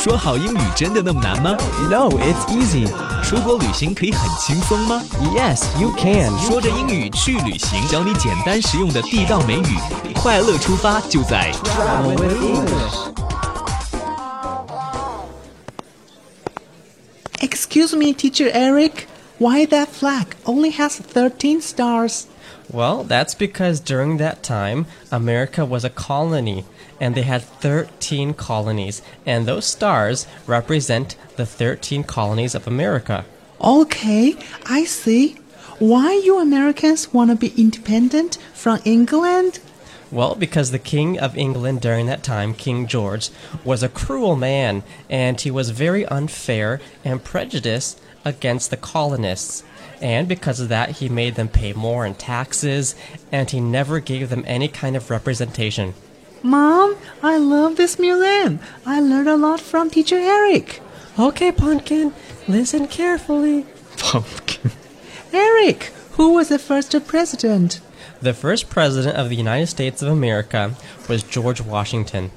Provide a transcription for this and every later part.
说好英语真的那么难吗 No, it's easy. 出国旅行可以很轻松吗 Yes, you can. 说着英语去旅行，教你简单实用的地道美语，快乐出发就在 Travel with English. Excuse me, Teacher Eric. Why that flag only has 13 stars? Well, that's because during that time, America was a colony, and they had 13 colonies, and those stars represent the 13 colonies of America. Okay, I see. Why you Americans want to be independent from England? Well, because the King of England during that time, King George, was a cruel man, and he was very unfair and prejudiced against the colonists. And because of that, he made them pay more in taxes, and he never gave them any kind of representation. Mom, I love this museum. I learned a lot from Teacher Eric. Okay, Pumpkin, listen carefully. Pumpkin。Eric, who was the first president? The first president of the United States of America was George Washington.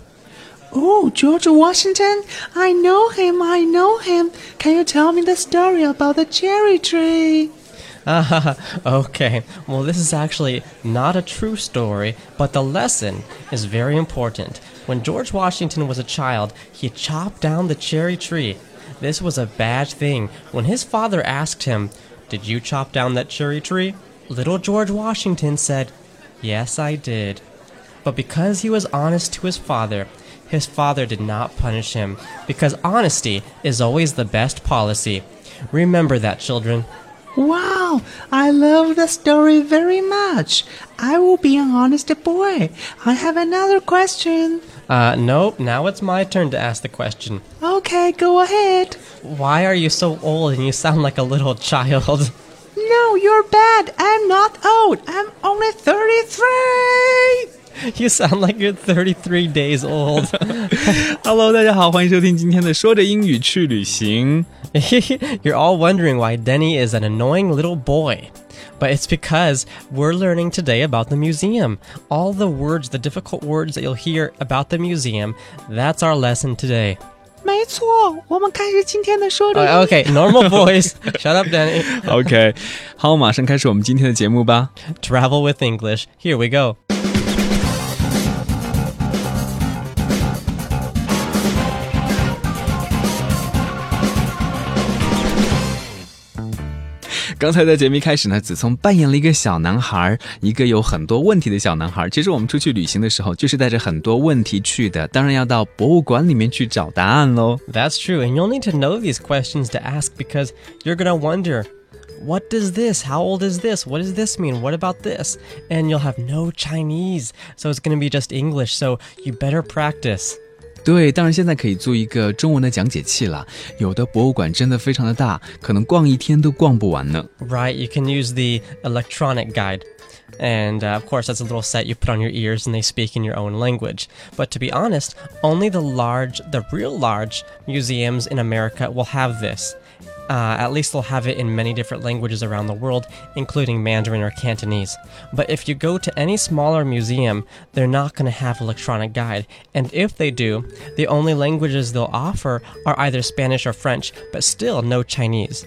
Oh, George Washington? I know him, I know him. Can you tell me the story about the cherry tree? Ah, okay. Well, this is actually not a true story, but the lesson is very important. When George Washington was a child, he chopped down the cherry tree. This was a bad thing. When his father asked him, Did you chop down that cherry tree? Little George Washington said, Yes, I did. But because he was honest to his father, his father did not punish him, because honesty is always the best policy. Remember that, children. Wow, I love the story very much. I will be an honest boy. I have another question. Uh, nope, now it's my turn to ask the question. Okay, go ahead. Why are you so old and you sound like a little child? No, you're bad. I'm not old. I'm only 33. you sound like you're 33 days old. Hello，大家好，欢迎收听今天的说着英语去旅行。 you're all wondering why Denny is an annoying little boy. But it's because we're learning today about the museum. All the words, the difficult words that you'll hear about the museum, that's our lesson today. 没错，我们开始今天的说着 Uh, okay, normal voice. Shut up, Denny. OK，好，马上开始我们今天的节目吧。 Travel with English. Here we go. 刚才在节目一开始呢，子聪扮演了一个小男孩，一个有很多问题的小男孩。其实我们出去旅行的时候，就是带着很多问题去的，当然要到博物馆里面去找答案喽。 That's true, and you'll need to know these questions to ask because you're gonna wonder, what does this? How old is this? What does this mean? What about this? And you'll have no Chinese, so it's gonna be just English, so you better practice. 对，当然现在可以做一个中文的讲解器了。有的博物馆真的非常的大，可能逛一天都逛不完呢。 Right, you can use the electronic guide. And uh, of course, that's a little set you put on your ears and they speak in your own language. But to be honest, only the large, the real large museums in America will have this. Uh, at least they'll have it in many different languages around the world, including Mandarin or Cantonese. But if you go to any smaller museum, they're not going to have electronic guide. And if they do, the only languages they'll offer are either Spanish or French, but still no Chinese.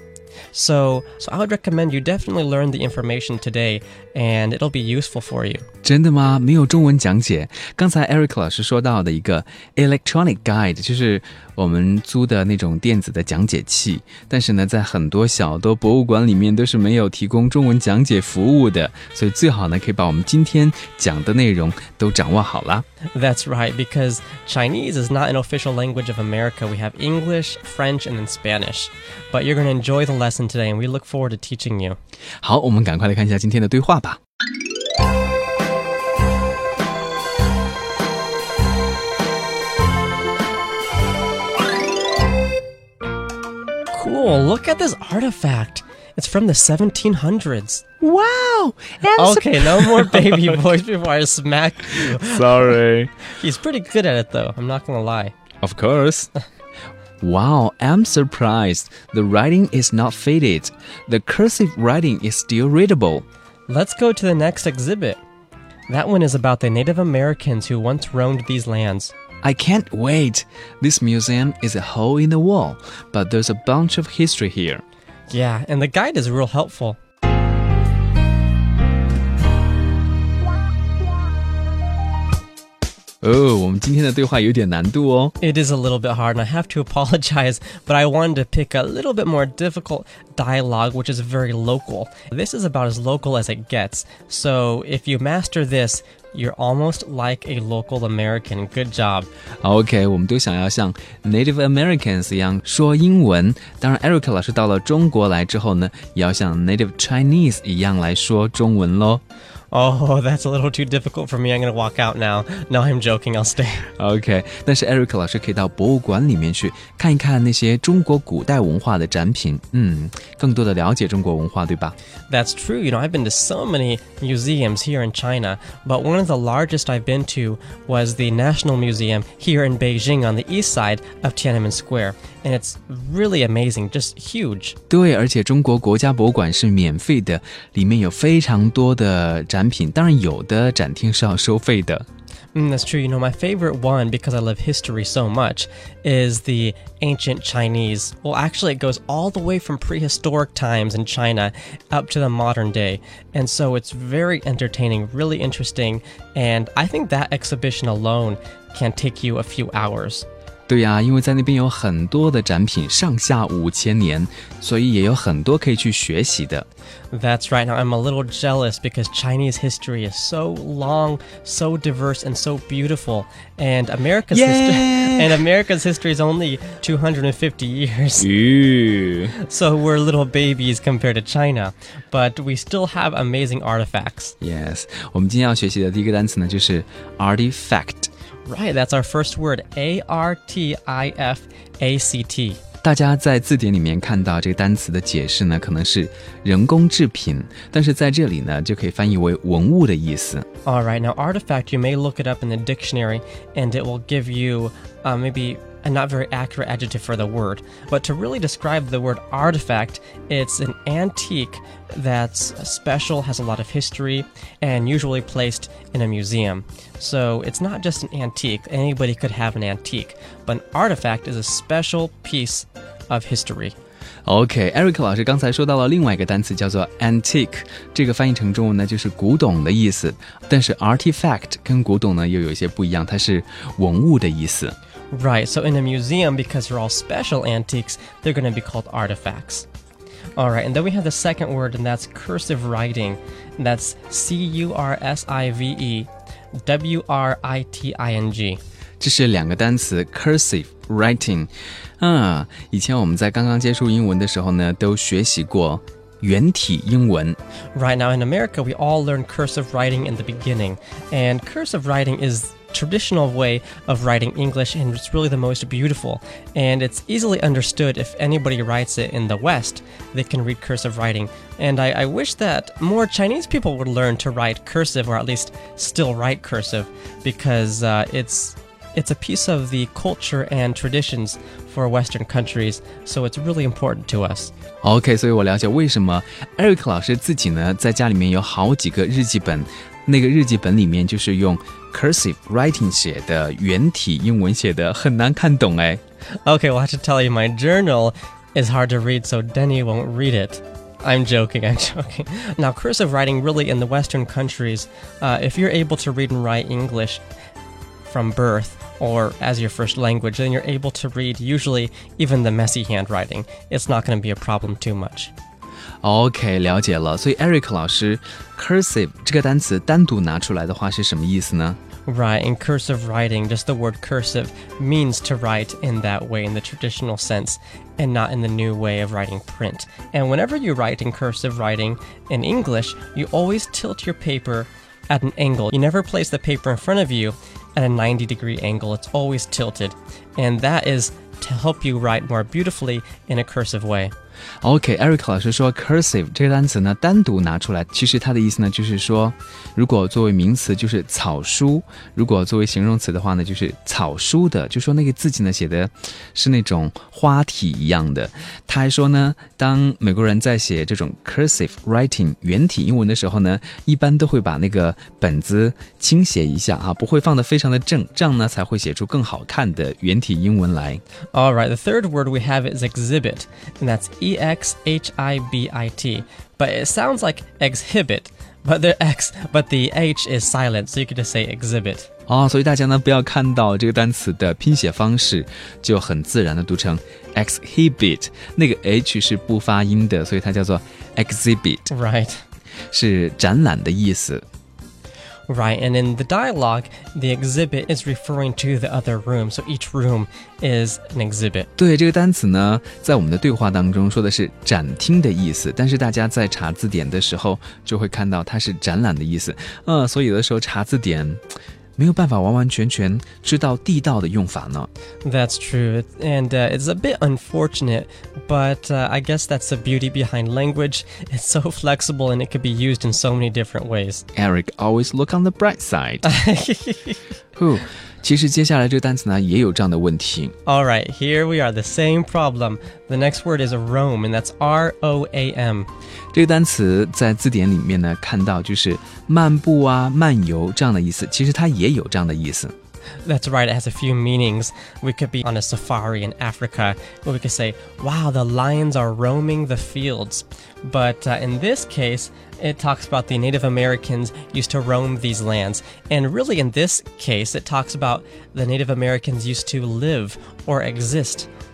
So, so I would recommend you definitely learn the information today, and it'll be useful for you. 真的吗？没有中文讲解？刚才 Eric 老师说到的一个 electronic guide，就是 我们租的那种电子的讲解器，但是呢，在很多小的博物馆里面都是没有提供中文讲解服务的，所以最好呢，可以把我们今天讲的内容都掌握好了。That's right, because Chinese is not an official language of America. We have English, French, and then Spanish. But you're going to enjoy the lesson today, and we look forward to teaching you. 好，我们赶快来看一下今天的对话吧。Cool, look at this artifact. It's from the 1700s. Wow, and Okay, no more baby voice before I smack you. Sorry. He's pretty good at it, though. I'm not gonna lie. Of course. Wow, I'm surprised. The writing is not faded. The cursive writing is still readable. Let's go to the next exhibit. That one is about the Native Americans who once roamed these lands. I can't wait! This museum is a hole in the wall, but there's a bunch of history here. Yeah, and the guide is real helpful. Oh, it is a little bit hard, and I have to apologize, but I wanted to pick a little bit more difficult dialogue, which is very local. This is about as local as it gets, so if you master this, you're almost like a local American. Good job. OK，我们都想要像 Native Americans 一样说英文。当然，Eric 老师到了中国来之后呢，也要像 Native Chinese 一样来说中文喽。 Oh, that's a little too difficult for me. I'm going to walk out now. No, I'm joking. I'll stay. OK，但是 Eric 老师可以到博物馆里面去看一看那些中国古代文化的展品，嗯，更多的了解中国文化，对吧？ That's true. You know, I've been to so many museums here in China, but one of the largest I've been to was the National Museum here in Beijing on the east side of Tiananmen Square. And it's really amazing, just huge. 对，而且中国国家博物馆是免费的，里面有非常多的展品，当然有的展厅是要收费的。 Mm, that's true. You know, my favorite one, because I love history so much, is the ancient Chinese. Well, actually, it goes all the way from prehistoric times in China up to the modern day. And so it's very entertaining, really interesting. And I think that exhibition alone can take you a few hours. 对呀、因为在那边有很多的展品，上下五千年，所以也有很多可以去学习的。 That's right. Now, I'm a little jealous because Chinese history is so long, so diverse, and so beautiful. And America's history, Yay! and America's history is only 250 years. 吁 So we're little babies compared to China, but we still have amazing artifacts. ，yes，我们今天要学习的第一个单词呢，就是 artifact。 Right, that's our first word A R T I F A C T. 大家在字典里面看到这个单词的解释呢，可能是人工制品，但是在这里呢，就可以翻译为文物的意思。 All right, now artifact, you may look it up in the dictionary and it will give you uh, maybe a not very accurate adjective for the word. But to really describe the word artifact, it's an antique that's special, has a lot of history, and usually placed in a museum. So it's not just an antique, anybody could have an antique, but an artifact is a special piece of history. OK，Eric、老师刚才说到了另外一个单词叫做 antique，这个翻译成中文呢就是古董的意思。但是 artifact 跟古董呢又有一些不一样，它是文物的意思。 Right, so in a museum, because they're all special antiques, they're going to be called artifacts. All right, and then we have the second word, and that's cursive writing. And that's C U R S I V E W R I T I N G. 这是两个单词 cursive writing，啊，以前我们在刚刚接触英文的时候呢，都学习过原体英文。 Right now in America, we all learn cursive writing in the beginning, and cursive writing is traditional way of writing English and it's really the most beautiful and it's easily understood if anybody writes it in the West they can read cursive writing and I, I wish that more Chinese people would learn to write cursive or at least still write cursive because uh, it's it's a piece of the culture and traditions for Western countries so it's really important to us OK，所以我了解为什么 Eric 老师自己呢在家里面有好几个日记本， 那个日记本里面就是用 cursive writing 写的，原体英文写的，很难看懂哎。 Okay, well, I have to tell you, my journal is hard to read, so Denny won't read it. I'm joking, I'm joking. Now, cursive writing, really, in the Western countries, uh, if you're able to read and write English from birth or as your first language, then you're able to read usually even the messy handwriting. It's not going to be a problem too much. OK，了解了。所以 Eric 老师 cursive 这个单词单独拿出来的话是什么意思呢？ Right, in cursive writing, just the word cursive means to write in that way in the traditional sense and not in the new way of writing print. And whenever you write in cursive writing in English, you always tilt your paper at an angle. You never place the paper in front of you at a 90 degree angle, it's always tilted. And that is to help you write more beautifully in a cursive way. OK，Eric、老师说 cursive 这个单词呢单独拿出来，其实它的意思呢就是说，如果作为名词就是草书，如果作为形容词的话呢就是草书的，就说那个字迹呢写的是那种花体一样的。他还说呢，当美国人在写这种 cursive writing 圆体英文的时候呢，一般都会把那个本子倾斜一下啊，不会放得非常的正，这样呢才会写出更好看的圆体英文来。 All right, the third word we have is exhibit, and that's E X H I B I T. But it sounds like exhibit, but the X, but the H is silent, so you could just say exhibit. 哦，所以大家呢不要看到这个单词的拼写方式就很自然的读成 exhibit，那个 h 是不发音的，所以它叫做 exhibit， Right. 是展览的意思。 Right, and in the dialogue, the exhibit is referring to the other room, so each room is an exhibit. 对这个单词呢，在我们的对话当中说的是展厅的意思，但是大家在查字典的时候就会看到它是展览的意思。嗯，所以有的时候查字典 没有办法完完全全知道地道的用法呢。 That's true, and uh, it's a bit unfortunate, but uh, I guess that's the beauty behind language. It's so flexible and it could be used in so many different ways. Eric always look on the bright side 。Who？ 其实接下来这个单词呢也有这样的问题。All right, here we are, the same problem. The next word is a roam, and that's R O A M. 这个单词在字典里面呢看到就是漫步啊、漫游这样的意思，其实它也有这样的意思。That's right, it has a few meanings. We could be on a safari in Africa, where we could say, wow, the lions are roaming the fields. But uh, in this case, it talks about the Native Americans used to roam these lands. And really, in this case, it talks about the Native Americans used to live or exist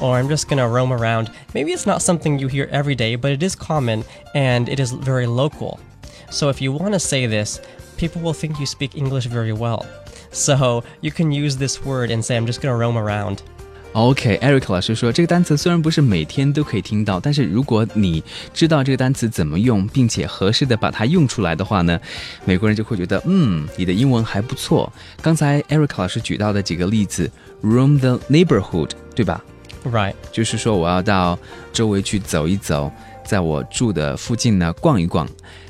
or I'm just gonna roam around. Maybe it's not something you hear every day, but it is common and it is very local. So, if you wanna say this, people will think you speak English very well. So, you can use this word and say, I'm just gonna roam around. OK，Eric、老师说，这个单词虽然不是每天都可以听到，但是如果你知道这个单词怎么用，并且合适的把它用出来的话呢，美国人就会觉得，嗯，你的英文还不错。刚才 Eric 老师举到的几个例子，roam the neighborhood，对吧？ Right. 就是说我要到周围去走一走，在我住的附近呢逛一逛，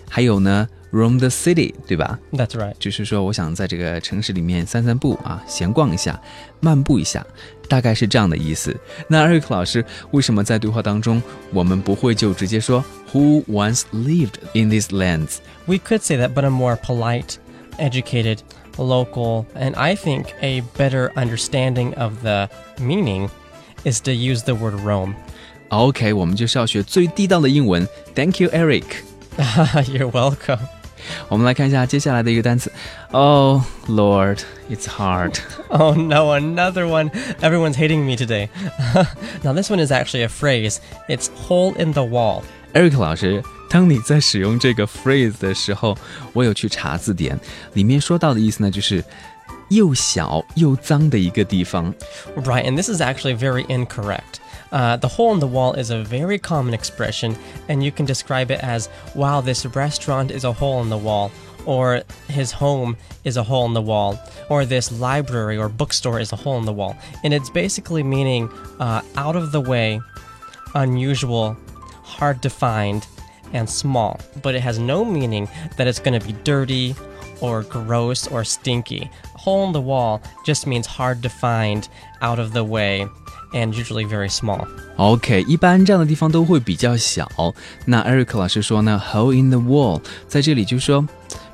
还有呢，roam the city，对吧？ That's right. 就是说，我想在这个城市里面散散步啊，闲逛一下，漫步一下，大概是这样的意思。那艾瑞克老师，为什么在对话当中我们不会就直接说 Who once lived in these lands？ We could say that, but a more polite, educated, local, and I think a better understanding of the meaning is to use the word roam. OK，我们就是要学最地道的英文。Thank you, Eric. You're welcome. 我们来看一下接下来的一个单词。Oh Lord, it's hard. Oh no, another one. Everyone's hating me today. now this one is actually a phrase. It's hole in the wall. Eric 老师，当你在使用这个 phrase 的时候，我有去查字典，里面说到的意思呢，就是又小又脏的一个地方。 Right, and this is actually very incorrect. Uh, the hole in the wall is a very common expression, and you can describe it as, wow, this restaurant is a hole in the wall, or his home is a hole in the wall, or this library or bookstore is a hole in the wall. And it's basically meaning uh, out of the way, unusual, hard to find, and small. But it has no meaning that it's going to be dirty or gross or stinky. Hole in the wall just means hard to find, out of the way, and usually very small. OK，一般这样的地方都会比较小。那 Eric 老师说呢，hole in the wall 在这里就是说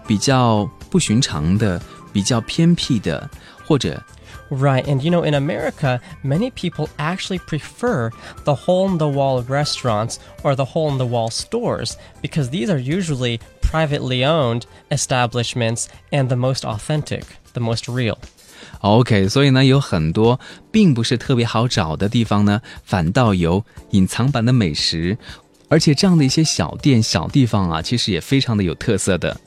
比较不寻常的、比较偏僻的，或者 Right, and you know, in America, many people actually prefer the hole in the wall restaurants or the hole in the wall stores because these are usually privately owned establishments and the most authentic, the most real. OK，所以呢，有很多并不是特别好找的地方呢，反倒有隐藏版的美食， 而且这样的一些小店、小地方啊，其实也非常的有特色的。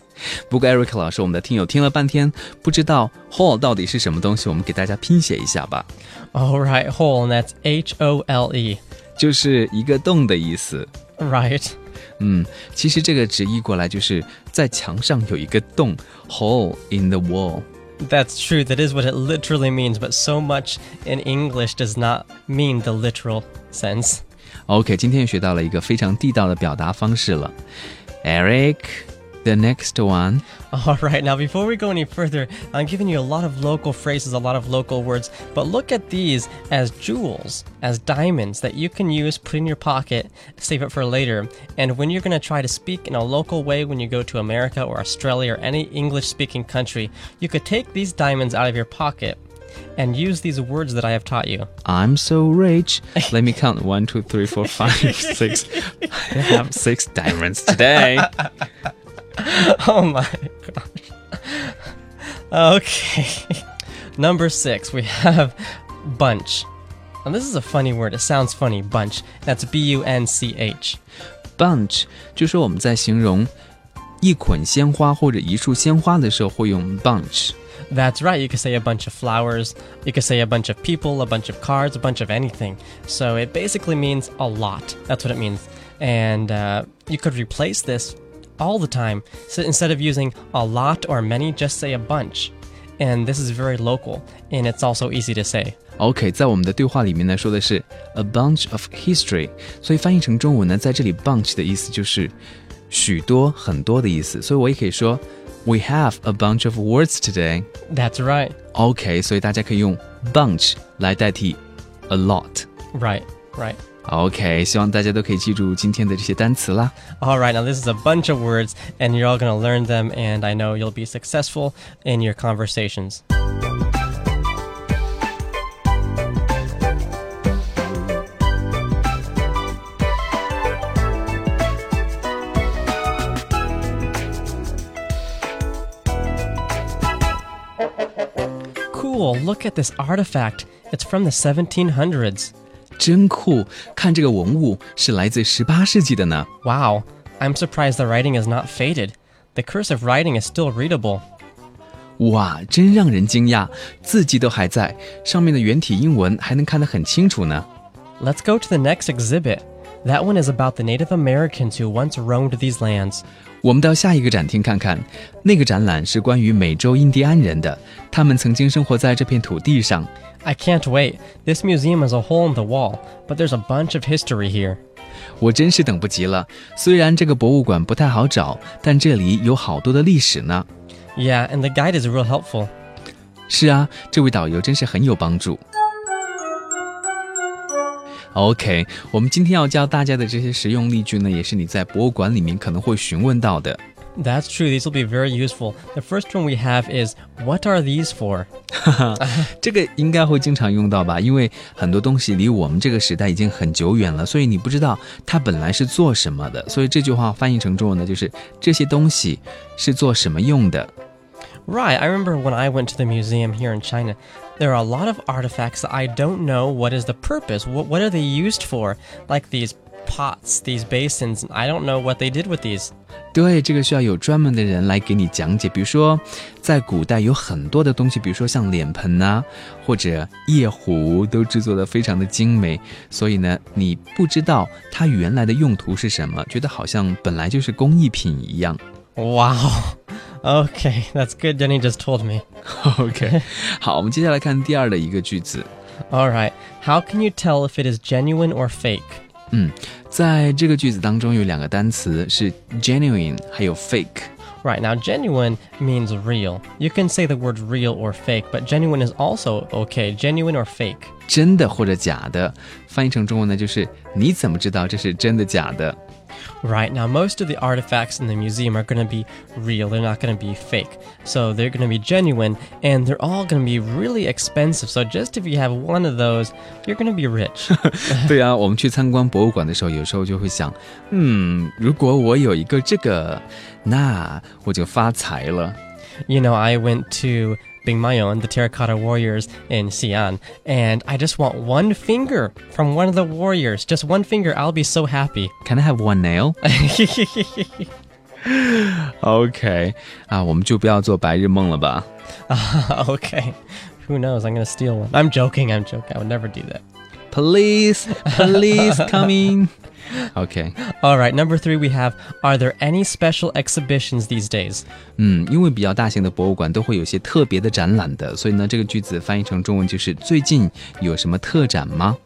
不过，Eric 老师，我们的听友听了半天，不知道 hole 到底是什么东西，我们给大家拼写一下吧。 All right, hole, and that's H O L E. 就是一个洞的意思。 Right. 嗯，其实这个直译过来就是在墙上有一个洞，hole in the wall。 That's true. That is what it literally means, but so much in English does not mean the literal sense. OK，今天又学到了一个非常地道的表达方式了。 Eric，the next one。All right, now before we go any further, I'm giving you a lot of local phrases, a lot of local words, but look at these as jewels, as diamonds that you can use, put in your pocket, save it for later. And when you're going to try to speak in a local way when you go to America or Australia or any English speaking country, you could take these diamonds out of your pocket and use these words that I have taught you. I'm so rich. Let me count. One, two, three, four, five, six. I have six diamonds today. Oh my gosh. Okay. Number six, we have bunch. Now, this is a funny word. It sounds funny, bunch. That's B U N C H. Bunch 就说我们在形容一捆鲜花或者一束鲜花的时候会用 bunch。 That's right. You could say a bunch of flowers. You could say a bunch of people, a bunch of cards, a bunch of anything. So it basically means a lot. That's what it means. And uh, you could replace this all the time. So instead of using a lot or many, just say a bunch. And this is very local, and it's also easy to say. OK，在我们的对话里面呢，说的是 a bunch of history，所以翻译成中文呢，在这里 bunch 的意思就是许多、很多的意思，所以我也可以说 We have a bunch of words today。 That's right. OK，所以大家可以用 bunch 来代替 a lot。 Right, right. OK，希望大家都可以记住今天的这些单词啦。 All right, now this is a bunch of words, and you're all going to learn them, and I know you'll be successful in your conversations. Cool, look at this artifact. It's from the 1700s. 真酷！看这个文物是来自十八世纪的呢。 Wow, I'm surprised the writing is not faded. The cursive writing is still readable. 哇，真让人惊讶，字迹都还在，上面的原体英文还能看得很清楚呢。 Let's go to the next exhibit. That one is about the Native Americans who once roamed these lands. 我们到下一个展厅看看，那个展览是关于美洲印第安人的，他们曾经生活在这片土地上。I can't wait. This museum is a hole in the wall, but there's a bunch of history here. 我真是等不及了。虽然这个博物馆不太好找，但这里有好多的历史呢。Yeah, and the guide is real helpful. 是啊，这位导游真是很有帮助。OK，我们今天要教大家的这些实用例句呢，也是你在博物馆里面可能会询问到的。 That's true. These will be very useful. The first one we have is What are these for? 这个应该会经常用到吧？因为很多东西离我们这个时代已经很久远了，所以你不知道它本来是做什么的。所以这句话翻译成中文呢，就是这些东西是做什么用的。 Right. I remember when I went to the museum here in China, there are a lot of artifacts that I don't know what is the purpose. What, what are they used for? Like these pots, these basins. I don't know what they did with these. 对，这个需要有专门的人来给你讲解。比如说，在古代有很多的东西，比如说像脸盆呐、或者夜壶，都制作的非常的精美。所以呢，你不知道它原来的用途是什么，觉得好像本来就是工艺品一样。 Wow. Okay, that's good. Jenny just told me. OK，好，我们接下来看第二的一个句子。 All right. How can you tell if it is genuine or fake? 嗯，在这个句子当中有两个单词是 genuine，还有 fake。 Right, now genuine means real. You can say the word real or fake, but genuine is also okay. Genuine or fake. 真的或者假的，翻译成中文呢，就是你怎么知道这是真的假的？ Right, now most of the artifacts in the museum are going to be real. They're not going to be fake. So they're going to be genuine, and they're all going to be really expensive. So just if you have one of those, you're going to be rich. 对啊，我们去参观博物馆的时候，有时候就会想，嗯，如果我有一个这个，那我就发财了。 you know, I went to being my own, the Terracotta Warriors in Xi'an. And I just want one finger from one of the warriors. Just one finger. I'll be so happy. Can I have one nail? OK 啊，我们就不要做白日梦了吧。 okay. Who knows? I'm going to steal one. I'm joking. I'm joking. I would never do that. Police, police coming. OK， All right. Number three, we have Are there any special exhibitions these days? 嗯，因为比较大型的博物馆都会有些特别的展览的，所以呢，这个句子翻译成中文就是最近有什么特展吗？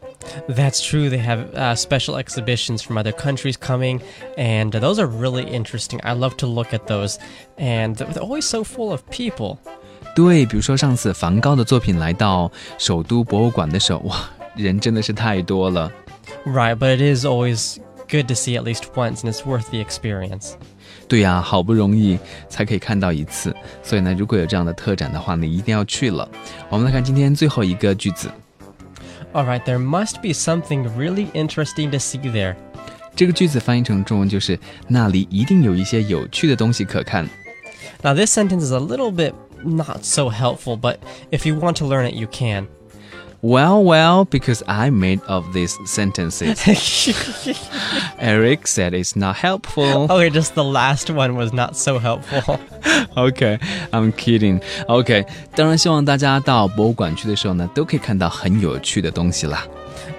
That's true. They have uh, special exhibitions from other countries coming, and those are really interesting. I love to look at those, and they're always so full of people. 对，比如说上次梵高的作品来到首都博物馆的时候，哇， 人真的是太多了。 Right, but it is always good to see at least once, and it's worth the experience. 对呀、好不容易才可以看到一次，所以呢，如果有这样的特展的话，你一定要去了。我们来看今天最后一个句子， All right, there must be something really interesting to see there. 这个句子翻译成中文就是那里一定有一些有趣的东西可看。 Now, this sentence is a little bit not so helpful, but if you want to learn it, you can. Well, well, because I made of these sentences. Eric said it's not helpful. okay, just the last one was not so helpful. Okay, I'm kidding. Okay，当然希望大家到博物馆去的时候呢，都可以看到很有趣的东西啦。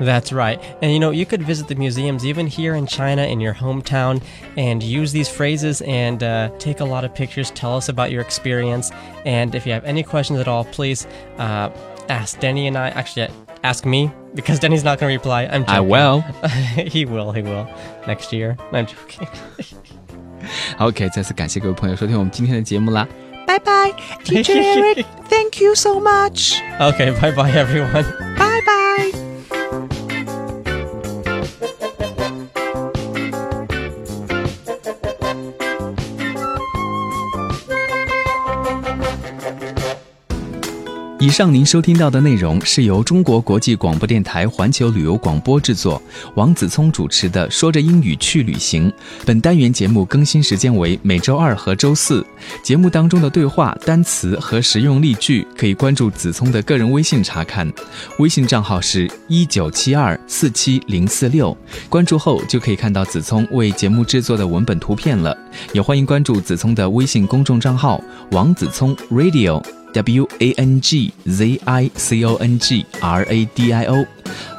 That's right. And you know, you could visit the museums even here in China, in your hometown, and use these phrases and uh, take a lot of pictures. Tell us about your experience. And if you have any questions at all, please uh, ask Denny and I. Actually, ask me because Denny's not going to reply. I'm joking. I will. he will. He will. Next year. I'm joking. OK，再次感谢各位朋友收听我们今天的节目啦。 Bye bye, Teacher Eric. Thank you so much. okay. Bye bye, everyone. Bye bye. 以上您收听到的内容是由中国国际广播电台环球旅游广播制作，王子聪主持的《说着英语去旅行》。本单元节目更新时间为每周二和周四。节目当中的对话、单词和实用例句可以关注子聪的个人微信查看，微信账号是一九七二四七零四六。关注后就可以看到子聪为节目制作的文本图片了。也欢迎关注子聪的微信公众账号王子聪 Radio。W A N G Z I C O N G R A D I O。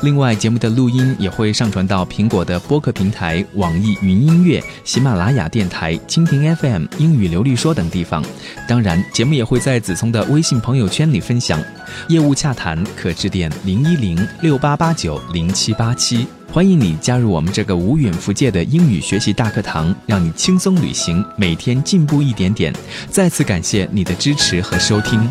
另外，节目的录音也会上传到苹果的播客平台、网易云音乐、喜马拉雅电台、蜻蜓 FM、英语流利说等地方。当然，节目也会在子聪的微信朋友圈里分享。业务洽谈可致电零一零六八八九零七八七。欢迎你加入我们这个无远弗届的英语学习大课堂，让你轻松旅行，每天进步一点点。再次感谢你的支持和收听。